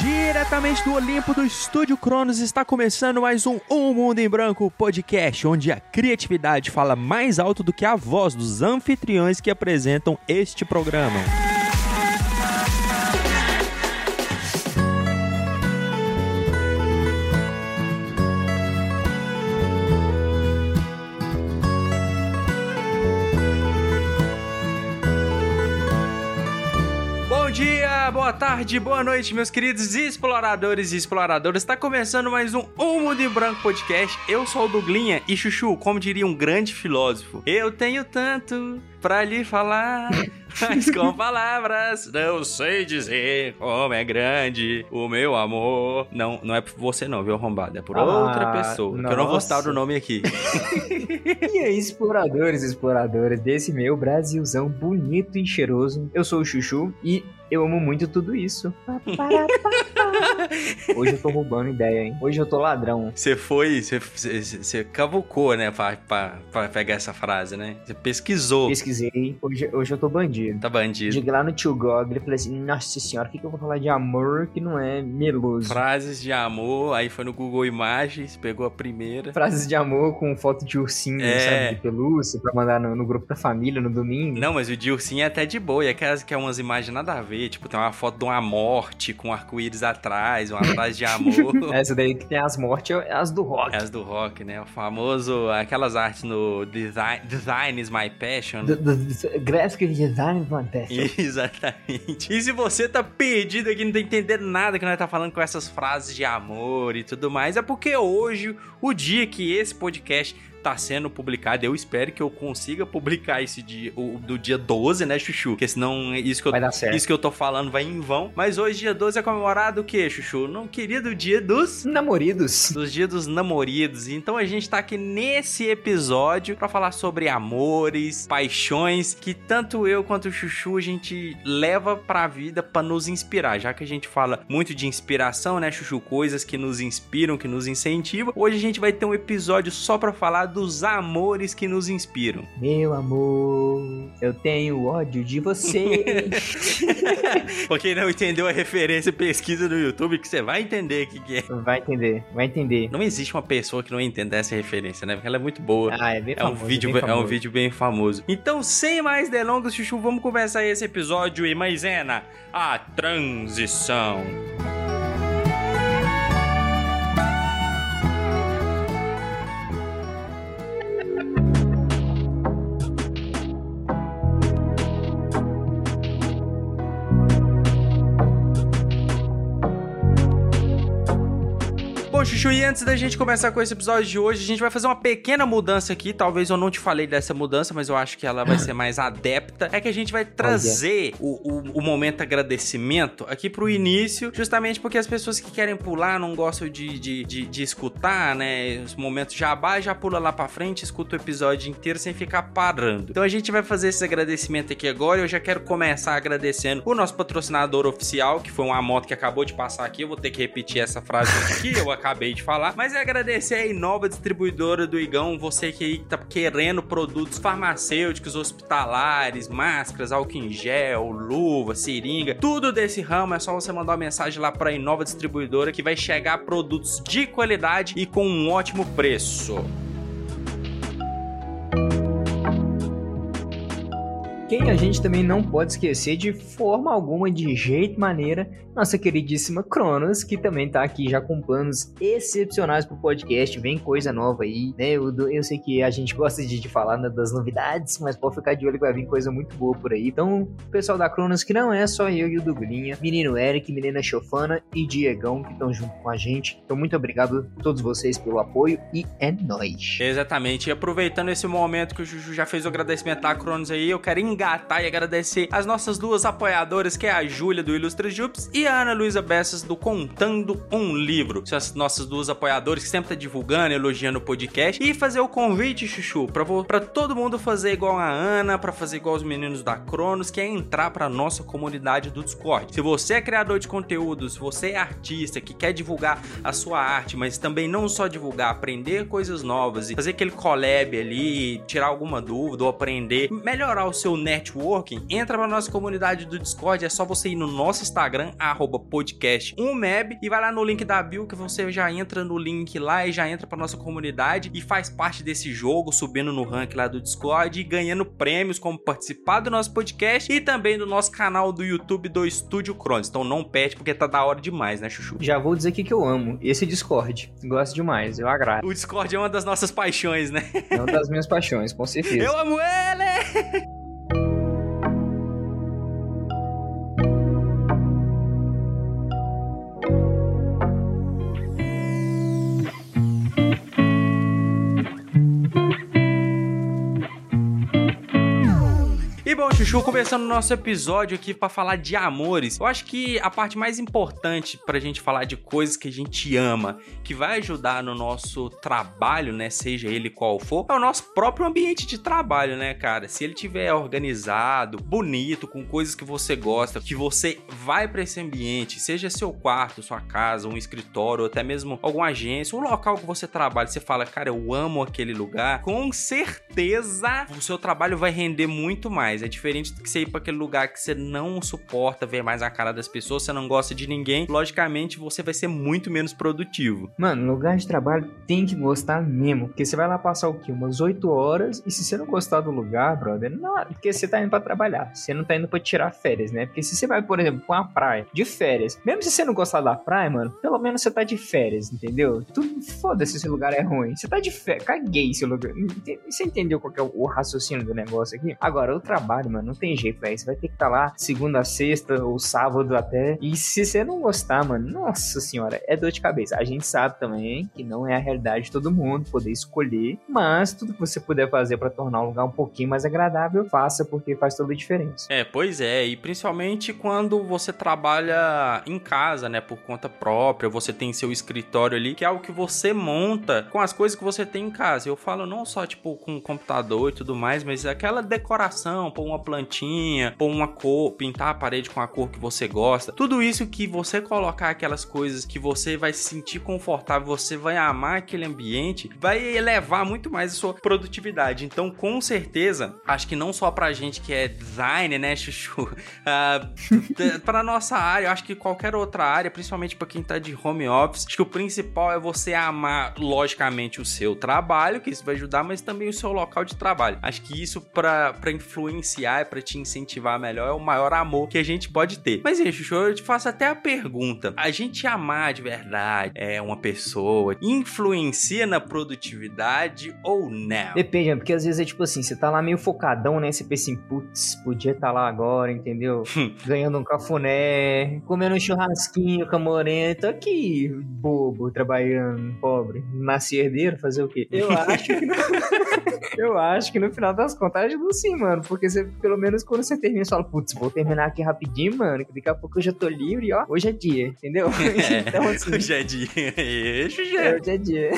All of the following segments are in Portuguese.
Diretamente do Olimpo do Estúdio Cronos está começando mais um Um Mundo em Branco podcast, onde a criatividade fala mais alto do que a voz dos anfitriões que apresentam este programa. Boa tarde, boa noite, meus queridos exploradores e exploradoras. Está começando mais um Um Mundo em Branco podcast. Eu sou o Duglinha e Chuchu, como diria um grande filósofo, eu tenho tanto pra lhe falar, mas com palavras não sei dizer como é grande o meu amor. Não, não é por você não, viu, arrombado? É por Ah, outra pessoa, que eu não vou citar o nome aqui. E aí, exploradores e exploradoras desse meu Brasilzão bonito e cheiroso. Eu sou o Chuchu e eu amo muito tudo isso. Hoje eu tô roubando ideia, hein? Hoje eu tô ladrão. Você foi, você, você, cavucou, né, pra, pra, pra pegar essa frase, né? Você pesquisou. Pesquisei, hoje, hoje eu tô bandido. Tá bandido. Cheguei lá no tio Google e falei assim, nossa senhora, o que, que eu vou falar de amor que não é meloso? Frases de amor, aí foi no Google Imagens, pegou a primeira. Frases de amor com foto de ursinho, É. sabe, de pelúcia, pra mandar no, no grupo da família no domingo. Não, mas o de ursinho é até de boa, e aquelas que é umas imagens nada a ver, tipo, tem uma foto de uma morte com arco-íris atrás, uma frase de amor. Essa daí que tem as mortes é as do rock. As do rock, né? O famoso, aquelas artes no Design, design is My Passion. Do, do, graphic design fantástico. Exatamente. E se você tá perdido aqui, não tá entendendo nada que nós tá falando com essas frases de amor e tudo mais, é porque hoje, o dia que esse podcast tá sendo publicado, eu espero que eu consiga publicar esse dia, o, do dia 12, né, Chuchu? Porque senão isso que eu Vai dar certo. isso que eu tô falando vai em vão. Mas hoje, dia 12, é comemorado o quê, Chuchu? Não querido dia dos Namoridos. dos dias dos namoridos. Então a gente tá aqui nesse episódio pra falar sobre amores, paixões que tanto eu quanto o Chuchu a gente leva pra vida pra nos inspirar. Já que a gente fala muito de inspiração, né, Chuchu, coisas que nos inspiram, que nos incentivam. Hoje a gente vai ter um episódio só pra falar dos amores que nos inspiram. Meu amor, eu tenho ódio de você. Pra quem não entendeu a referência, pesquisa no YouTube que você vai entender o que, que é. vai entender, vai entender. Não existe uma pessoa que não entenda essa referência, né? Porque ela é muito boa. Ah, é bem É um, vídeo, bem é um famoso. vídeo bem famoso. Então, sem mais delongas, Chuchu, vamos começar esse episódio e maisena, a transição. Chuchu, e antes da gente começar com esse episódio de hoje, a gente vai fazer uma pequena mudança aqui. Talvez eu não te falei dessa mudança, mas eu acho que ela vai ser mais adepta. É que a gente vai trazer o, o, o momento agradecimento aqui pro início, justamente porque as pessoas que querem pular não gostam de, de, de, de escutar, né? Os momentos jabá, já pula lá pra frente, escuta o episódio inteiro sem ficar parando. Então a gente vai fazer esse agradecimento aqui agora. Eu já quero começar agradecendo o nosso patrocinador oficial, que foi uma moto que acabou de passar aqui. Eu vou ter que repetir essa frase aqui, eu acabei de falar. Mas é agradecer a Inova Distribuidora do Igão, você que aí tá querendo produtos farmacêuticos, hospitalares, máscaras, álcool em gel, luva, seringa, tudo desse ramo. É só você mandar uma mensagem lá pra Inova Distribuidora que vai chegar produtos de qualidade e com um ótimo preço. Quem a gente também não pode esquecer de forma alguma, de jeito maneira, nossa queridíssima Cronos, que também tá aqui já com planos excepcionais pro podcast. Vem coisa nova aí, né? Eu, eu sei que a gente gosta de, de falar né, das novidades, mas pode ficar de olho que vai vir coisa muito boa por aí. Então, pessoal da Cronos, que não é só eu e o Duglinha, menino Eric, menina Chofana e Diegão, que estão junto com a gente. Então, muito obrigado a todos vocês pelo apoio e é nóis. Exatamente. E aproveitando esse momento que o Juju já fez o agradecimento da Cronos aí, eu quero engatar e agradecer as nossas duas apoiadoras, que é a Júlia do Ilustra Jups e a Ana Luísa Bessas do Contando um Livro. São as nossas duas apoiadoras que sempre tá divulgando, elogiando o podcast. E fazer o convite, Chuchu, pra todo mundo fazer igual a Ana, pra fazer igual os meninos da Cronos, que é entrar pra nossa comunidade do Discord. Se você é criador de conteúdo, se você é artista que quer divulgar a sua arte, mas também não só divulgar, aprender coisas novas e fazer aquele collab ali, tirar alguma dúvida ou aprender, melhorar o seu networking, entra pra nossa comunidade do Discord. É só você ir no nosso Instagram, podcast1meb, e vai lá no link da bio que você já entra no link lá e já entra pra nossa comunidade e faz parte desse jogo, subindo no rank lá do Discord e ganhando prêmios como participar do nosso podcast e também do nosso canal do YouTube do Estúdio Cronos. Então não perde porque tá da hora demais, né, Chuchu? Já vou dizer aqui que eu amo esse Discord. Gosto demais, eu agrado. O Discord é uma das nossas paixões, né? É uma das minhas paixões, com certeza. Eu amo ele! Bom, Chuchu, começando o nosso episódio aqui para falar de amores. Eu acho que a parte mais importante pra gente falar de coisas que a gente ama, que vai ajudar no nosso trabalho, né, seja ele qual for, é o nosso próprio ambiente de trabalho, né, cara? Se ele tiver organizado, bonito, com coisas que você gosta, que você vai para esse ambiente, seja seu quarto, sua casa, um escritório, ou até mesmo alguma agência, um local que você trabalha, você fala, cara, eu amo aquele lugar, com certeza o seu trabalho vai render muito mais. É diferente do que você ir para aquele lugar que você não suporta ver mais a cara das pessoas, você não gosta de ninguém. Logicamente, você vai ser muito menos produtivo. Mano, lugar de trabalho tem que gostar mesmo. Porque você vai lá passar o quê? Umas 8 horas. E se você não gostar do lugar, brother, não. Porque você tá indo pra trabalhar. Você não tá indo pra tirar férias, né? Porque se você vai, por exemplo, pra uma praia de férias, mesmo se você não gostar da praia, mano, pelo menos você tá de férias, entendeu? Tudo foda-se esse lugar é ruim. Você tá de férias. Caguei esse lugar. Você entendeu qual é o raciocínio do negócio aqui? Agora, o trabalho trabalho, mano. Não tem jeito, velho. Você vai ter que estar tá lá segunda sexta ou sábado até. E se você não gostar, mano, nossa senhora, é dor de cabeça. A gente sabe também que não é a realidade de todo mundo poder escolher, mas tudo que você puder fazer para tornar o lugar um pouquinho mais agradável, faça porque faz toda a diferença. É, pois é, e principalmente quando você trabalha em casa, né, por conta própria, você tem seu escritório ali, que é algo que você monta com as coisas que você tem em casa. Eu falo não só tipo com computador e tudo mais, mas aquela decoração, pô, uma plantinha, pôr uma cor, pintar a parede com a cor que você gosta. Tudo isso que você colocar aquelas coisas que você vai se sentir confortável, você vai amar aquele ambiente, vai elevar muito mais a sua produtividade. Então, com certeza, acho que não só pra gente que é designer, né, Chuchu? Uh, pra nossa área, acho que qualquer outra área, principalmente para quem tá de home office, acho que o principal é você amar, logicamente, o seu trabalho, que isso vai ajudar, mas também o seu local de trabalho. Acho que isso para influenciar influenciar, é para te incentivar melhor, é o maior amor que a gente pode ter. Mas, Chuchu, eu te faço até a pergunta: a gente amar de verdade é uma pessoa influencia na produtividade ou não? Depende, porque às vezes é tipo assim, você tá lá meio focadão, né? Você pensa assim, putz, podia estar tá lá agora, entendeu? Ganhando um cafuné, comendo um churrasquinho com a morena, tô aqui, bobo, trabalhando, pobre, nasci herdeiro, fazer o quê? Eu acho que no... eu acho que no final das contas ajuda sim, mano, porque você pelo menos quando você termina, você fala, putz, vou terminar aqui rapidinho, mano, que daqui a pouco eu já tô livre, ó, hoje é dia, entendeu? É, então, assim, hoje é dia. Hoje é, hoje é dia.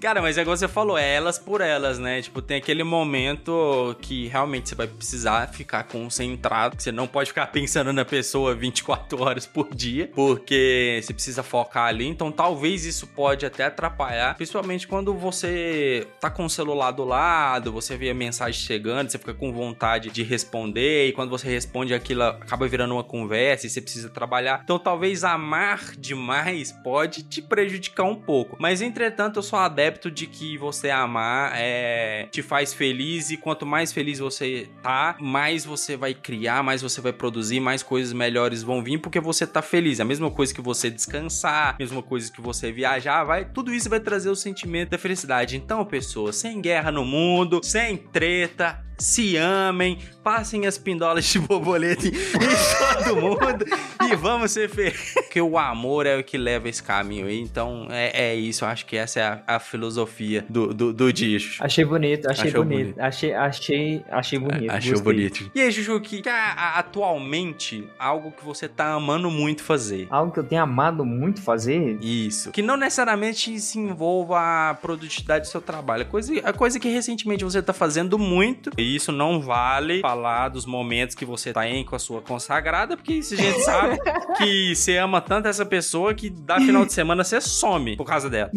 Cara, mas é igual você falou, é elas por elas, né? Tipo, tem aquele momento que realmente você vai precisar ficar concentrado. Você não pode ficar pensando na pessoa 24 horas por dia, porque você precisa focar ali. Então, talvez isso pode até atrapalhar, principalmente quando você tá com o celular do lado, você vê a mensagem chegando, você fica com vontade de responder, e quando você responde aquilo acaba virando uma conversa e você precisa trabalhar. Então, talvez amar demais pode te prejudicar um pouco. Mas, entretanto, eu sou adepto de que você amar é, te faz feliz e quanto mais feliz você tá, mais você vai criar, mais você vai produzir, mais coisas melhores vão vir porque você tá feliz. A mesma coisa que você descansar, mesma coisa que você viajar, vai, tudo isso vai trazer o sentimento da felicidade. Então, pessoas, sem guerra no mundo, sem treta, se amem, passem as pindolas de borboleta em, todo mundo e vamos ser felizes. Porque o amor é o que leva esse caminho aí. Então é, é isso. Eu acho que essa é a, a filosofia do, do, do disco. Achei bonito, achei Achou bonito. bonito. Achei, achei, achei bonito. Achei bonito. E aí, Juju, que, que atualmente algo que você tá amando muito fazer? Algo que eu tenho amado muito fazer? Isso. Que não necessariamente se envolva a produtividade do seu trabalho. A coisa, a coisa que recentemente você tá fazendo muito. E isso não vale falar dos momentos que você tá em com a sua consagrada, porque a gente sabe que você ama tanto essa pessoa que dá final de semana você some por causa dela.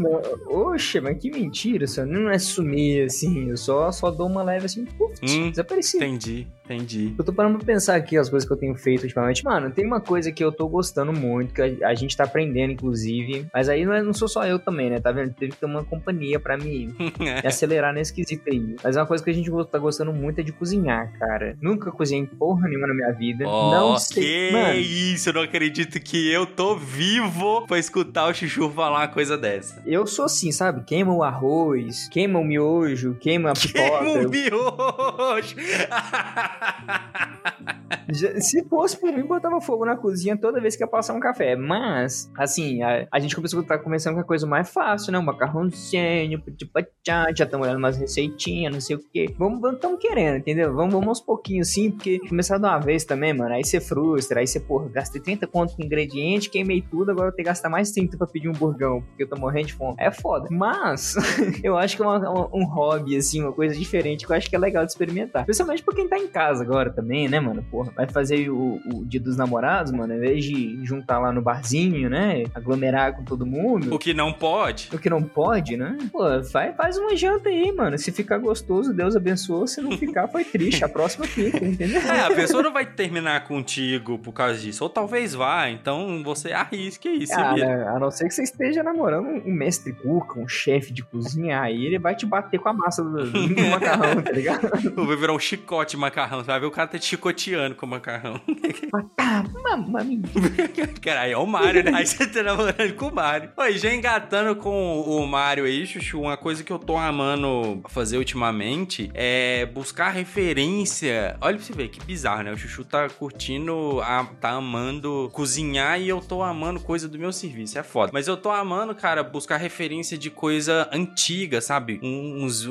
Oxe, mas que mentira, isso não é sumir assim. Eu só, só dou uma leve assim, puf, hum, desapareci. Entendi. Entendi. Eu tô parando pra pensar aqui as coisas que eu tenho feito ultimamente. Mano, tem uma coisa que eu tô gostando muito, que a, a gente tá aprendendo, inclusive. Mas aí não, é, não sou só eu também, né? Tá vendo? Teve que ter uma companhia pra me, me acelerar nesse quesito aí. Mas uma coisa que a gente tá gostando muito é de cozinhar, cara. Nunca cozinhei porra nenhuma na minha vida. Oh, não sei. Que Mano, isso, eu não acredito que eu tô vivo pra escutar o Chuchu falar uma coisa dessa. Eu sou assim, sabe? Queima o arroz, queima o miojo, queima a pipoca. Queima o miojo! Se fosse por mim, botava fogo na cozinha toda vez que ia passar um café. Mas, assim, a, a gente começou a estar começando com a coisa mais fácil, né? Um macarrãozinho, já estamos olhando umas receitinhas, não sei o quê. Vamos, estamos querendo, entendeu? Vamos, vamos aos pouquinhos, sim, porque começar de uma vez também, mano, aí você frustra, aí você, porra, gastei 30 conto com ingrediente, queimei tudo, agora eu tenho que gastar mais 30 pra pedir um burgão, porque eu tô morrendo de fome. É foda. Mas, eu acho que é uma, uma, um hobby, assim, uma coisa diferente que eu acho que é legal de experimentar. Principalmente pra quem tá em casa agora também, né, mano? Porra, vai fazer o, o dia dos namorados, mano, em vez de juntar lá no barzinho, né? Aglomerar com todo mundo. O que não pode. O que não pode, né? Pô, faz, faz uma janta aí, mano. Se ficar gostoso, Deus abençoou. Se não ficar, foi triste. A próxima fica, entendeu? É, a pessoa não vai terminar contigo por causa disso. Ou talvez vá, então você arrisque isso. Ah, né? a não ser que você esteja namorando um mestre cuca, um chefe de cozinha, aí ele vai te bater com a massa do, do macarrão, tá ligado? Vai virar um chicote macarrão. Você vai ver o cara tá te chicoteando com macarrão. Caralho, é o Mario, né? Aí você tá namorando com o Mario. Oi, já engatando com o Mario aí, Chuchu, uma coisa que eu tô amando fazer ultimamente é buscar referência. Olha pra você ver, que bizarro, né? O Chuchu tá curtindo, tá amando cozinhar e eu tô amando coisa do meu serviço. É foda. Mas eu tô amando, cara, buscar referência de coisa antiga, sabe? Uns.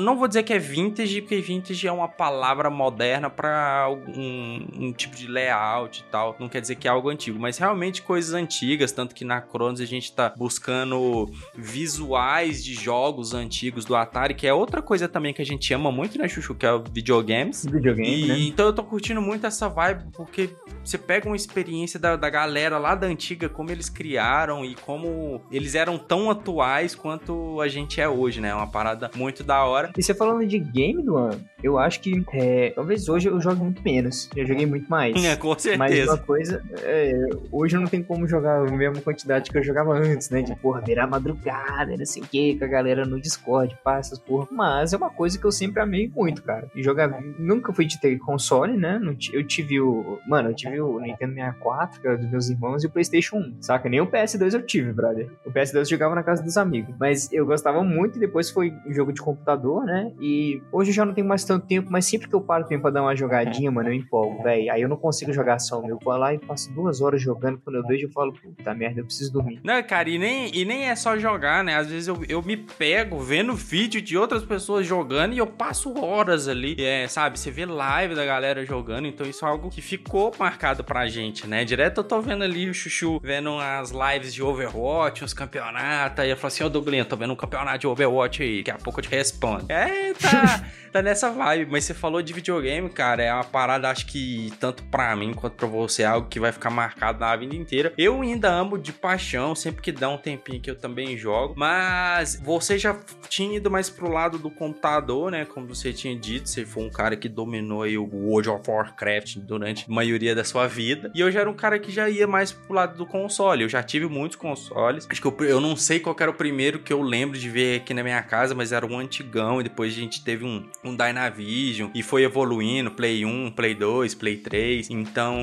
Não vou dizer que é vintage, porque vintage é uma palavra moderna pra um, um tipo de layout e tal. Não quer dizer que é algo antigo, mas realmente coisas antigas. Tanto que na Cronos a gente tá buscando visuais de jogos antigos do Atari, que é outra coisa também que a gente ama muito, né, Chuchu? Que é o videogames. Videogame, e, né? Então eu tô curtindo muito essa vibe, porque você pega uma experiência da, da galera lá da antiga, como eles criaram e como eles eram tão atuais quanto a gente é hoje, né? É uma parada muito da hora. E você falando de game do ano, eu acho que é, talvez hoje eu jogue muito menos. Eu joguei muito mais. É, com certeza. Mas uma coisa, é, hoje eu não tenho como jogar a mesma quantidade que eu jogava antes, né? De porra, virar madrugada, não sei o que, com a galera no Discord, passa essas porra. Mas é uma coisa que eu sempre amei muito, cara. E jogar. Nunca fui de ter console, né? Eu tive o. Mano, eu tive o Nintendo 64, que era dos meus irmãos, e o PlayStation 1. Saca? Nem o PS2 eu tive, brother. O PS2 eu jogava na casa dos amigos. Mas eu gostava muito e depois foi jogo de computador, né? E hoje eu já não tenho mais tanto tempo, mas sempre que eu paro tempo pra dar uma jogadinha, mano, eu empolgo, velho. Aí eu não consigo jogar só, eu vou lá e passo duas horas jogando. Quando eu vejo, eu falo, puta merda, eu preciso dormir. Não, cara, e nem, e nem é só jogar, né? Às vezes eu, eu me pego vendo vídeo de outras pessoas jogando e eu passo horas ali. É, sabe? Você vê live da galera jogando, então isso é algo que ficou marcado pra gente, né? Direto eu tô vendo ali o Chuchu vendo as lives de Overwatch, uns campeonatos. Aí eu falo assim: Ô oh, Douglas, tô vendo um campeonato de Overwatch aí, daqui a pouco eu te respondo. É, tá. tá nessa vibe. Mas você falou de videogame, cara, é uma parada, acho que tanto pra mim quanto pra você, é algo que vai ficar marcado na vida inteira. Eu ainda amo de paixão, sempre que dá um tempinho que eu também jogo. Mas você já tinha ido mais pro lado do computador, né? Como você tinha dito, você foi um cara que dominou aí o World of Warcraft durante a maioria da sua vida. E eu já era um cara que já ia mais pro lado do console. Eu já tive muitos consoles. Acho que eu, eu não sei qual era o primeiro que eu lembro de ver aqui na minha casa, mas era um antigão. E depois a gente teve um, um Dynavision e foi evoluindo, Play 1, Play 2, 2, Play 3. Então,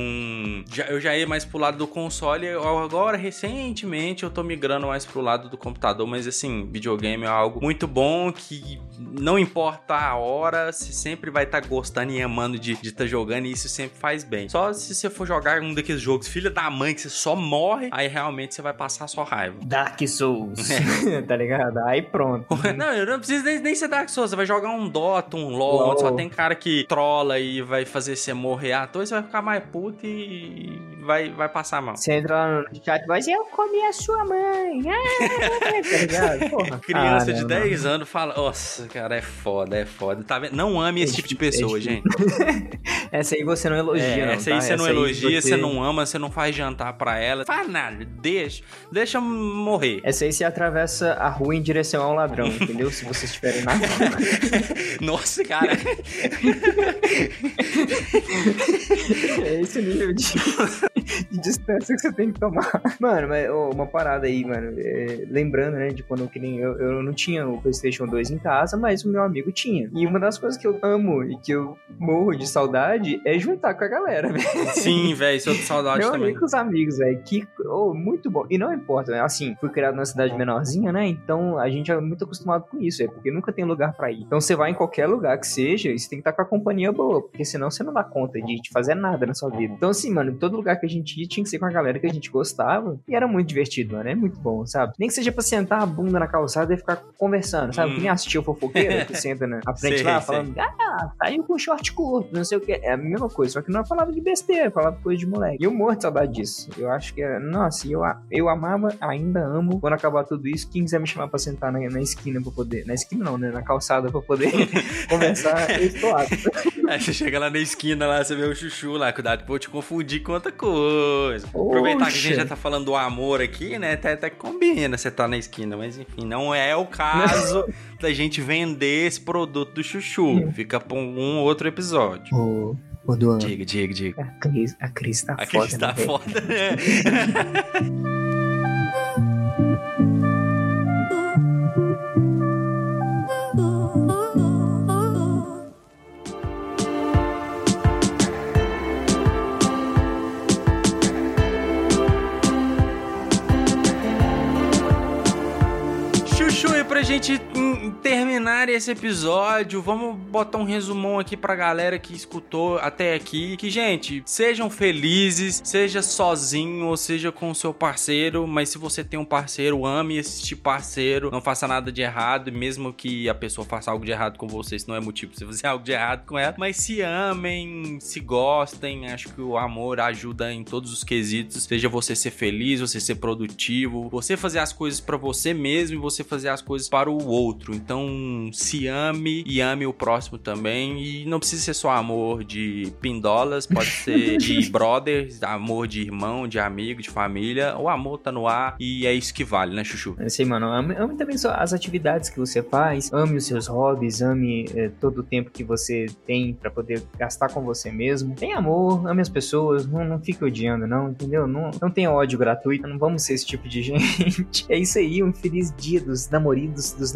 já, eu já ia mais pro lado do console. Agora, recentemente, eu tô migrando mais pro lado do computador. Mas assim, videogame é algo muito bom que não importa a hora, você sempre vai estar tá gostando e amando de estar tá jogando. E isso sempre faz bem. Só se você for jogar um daqueles jogos, filha da mãe, que você só morre, aí realmente você vai passar sua raiva. Dark Souls. É. tá ligado? Aí pronto. não, eu não preciso nem, nem ser Dark Souls. Você vai jogar um Dota, um LoL, LOL. onde só tem cara que trola e vai fazer você morrer à toa, você vai ficar mais puto e vai, vai passar mal. Você entra lá no chat, mas eu comi a sua mãe. Ah, tá ligado? Porra. Criança ah, de não, 10 não. anos fala, nossa, cara, é foda, é foda. Tá vendo? Não ame esse tipo de pessoa, gente. essa aí você não elogia, é, não, Essa tá? aí você essa não elogia, você... você não ama, você não faz jantar pra ela. Faz nada, deixa, deixa morrer. Essa aí você atravessa a rua em direção ao ladrão, entendeu? Se vocês estiverem na Nossa, cara. é esse nível de, de distância que você tem que tomar. Mano, mas oh, uma parada aí, mano. É, lembrando, né, de quando que nem eu, eu não tinha o PlayStation 2 em casa, mas o meu amigo tinha. E uma das coisas que eu amo e que eu morro de saudade é juntar com a galera, velho. Sim, velho, sou de saudade meu também. com os amigos, velho. Que, oh, muito bom. E não importa, né? Assim, fui criado numa cidade menorzinha, né? Então a gente é muito acostumado com isso, é porque nunca tem lugar para ir. Então você vai em qualquer lugar que seja, e você tem que estar com a companhia boa, porque senão você não dá conta de fazer nada na sua vida. Então, assim, mano, todo lugar que a gente ia tinha que ser com a galera que a gente gostava. E era muito divertido, mano. É muito bom, sabe? Nem que seja pra sentar a bunda na calçada e ficar conversando, sabe? Hum. Que nem assistiu fofoqueira, que senta na frente sei, lá sei. falando, ah, saiu com short curto, não sei o que. É a mesma coisa, só que não falava de besteira, falava coisa de moleque. E eu morro de saudade disso. Eu acho que, é, nossa, eu, eu amava, ainda amo, quando acabar tudo isso, quem quiser me chamar pra sentar na, na esquina pra poder. Na esquina não, né? Na calçada pra poder conversar, eu estou apto. Aí você chega lá na esquina, lá, você vê o chuchu lá, cuidado vou te confundir com outra coisa. Oxa. Aproveitar que a gente já tá falando do amor aqui, né? Até, até combina você tá na esquina, mas enfim, não é o caso da gente vender esse produto do chuchu. Fica pra um outro episódio. Oh. Diga, diga, diga. A Cris, a Cris tá a foda. A Cris tá né, foda, né? esse episódio, vamos botar um resumão aqui pra galera que escutou até aqui. Que, gente, sejam felizes, seja sozinho ou seja com seu parceiro, mas se você tem um parceiro, ame esse parceiro, não faça nada de errado, mesmo que a pessoa faça algo de errado com você, isso não é motivo pra você fazer algo de errado com ela, mas se amem, se gostem, acho que o amor ajuda em todos os quesitos, seja você ser feliz, você ser produtivo, você fazer as coisas para você mesmo e você fazer as coisas para o outro. Então, se ame e ame o próximo também. E não precisa ser só amor de pindolas, pode ser de brothers, amor de irmão, de amigo, de família. O amor tá no ar e é isso que vale, né, Chuchu? É sim, mano. Ame, ame também só as atividades que você faz, ame os seus hobbies, ame é, todo o tempo que você tem para poder gastar com você mesmo. Tem amor, ame as pessoas, não, não fique odiando, não, entendeu? Não, não tenha ódio gratuito, não vamos ser esse tipo de gente. é isso aí, um feliz dia dos namoridos dos, dos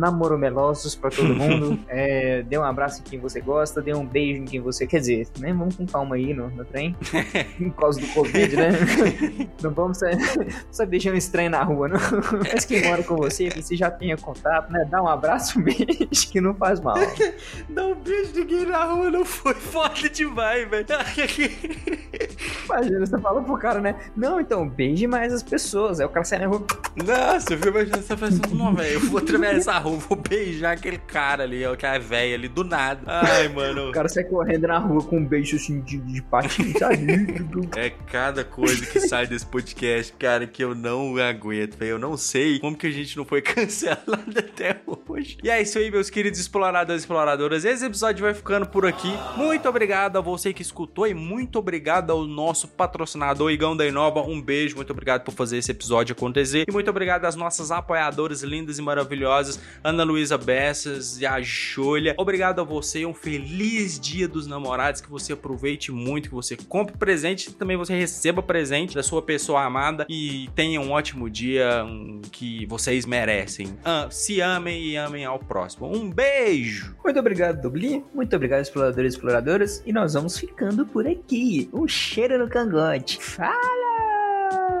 namorosos, os namoromelosos pra todo mundo. é, dê um abraço em quem você gosta, dê um beijo em quem você quer dizer, né? Vamos com calma aí no, no trem. Por causa do Covid, né? não vamos sair, só beijando estranho na rua, não. Mas quem mora com você, você já tenha contato, né? Dá um abraço, um beijo, que não faz mal. Dá um beijo de ninguém na rua não foi foda demais, velho. Imagina, você fala pro cara, né? Não, então, beije mais as pessoas. Aí o cara sai na rua. Nossa, eu vi imaginando você pensando, não, velho, eu vou atravessar a rua, vou beijar aquele cara ali, ó, que é velho ali, do nada. Ai, mano. O cara sai correndo na rua com um beijo assim de, de patinho, É cada coisa que sai desse podcast, cara, que eu não aguento, velho. Eu não sei como que a gente não foi cancelado até hoje. E é isso aí, meus queridos exploradores e exploradoras. Esse episódio vai ficando por aqui. Muito obrigado a você que escutou e muito obrigado ao nosso patrocinador Igão da Inoba. Um beijo, muito obrigado por fazer esse episódio acontecer. E muito obrigado às nossas apoiadoras lindas e maravilhosas, Ana Luísa Bessas e a Júlia. Obrigado a você, um feliz dia dos namorados, que você aproveite muito, que você compre presente, também você receba presente da sua pessoa amada e tenha um ótimo dia que vocês merecem. Ah, se amem e amem ao próximo. Um beijo! Muito obrigado, Dubli. Muito obrigado, exploradores e exploradoras. E nós vamos ficando por aqui. Um cheiro no cangote. Fala!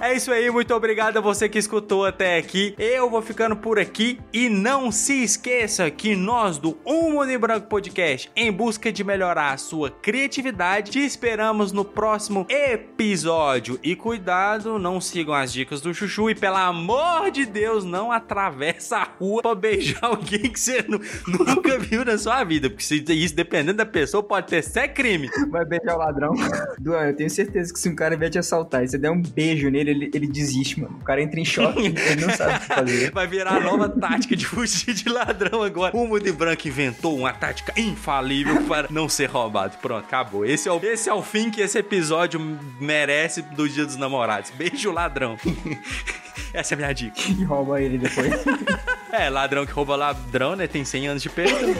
É isso aí, muito obrigado a você que escutou até aqui. Eu vou ficando por aqui e não se esqueça que nós do Um Mundo em Branco Podcast, em busca de melhorar a sua criatividade, te esperamos no próximo episódio. E cuidado, não sigam as dicas do Chuchu e pelo amor de Deus, não atravessa a rua pra beijar alguém que você nunca viu na sua vida, porque isso dependendo da pessoa pode ter ser crime. Vai beijar o ladrão. Duan, eu tenho certeza que se um cara vier te assaltar e você der um beijo nele, ele, ele desiste, mano. O cara entra em choque, ele não sabe o que fazer. Vai virar a nova tática de fugir de ladrão agora. O Mundo Branco inventou uma tática infalível para não ser roubado. Pronto, acabou. Esse é o, esse é o fim que esse episódio merece do Dia dos Namorados. Beijo, ladrão. Essa é a minha dica. E rouba ele depois. é, ladrão que rouba ladrão, né? Tem 100 anos de perdão.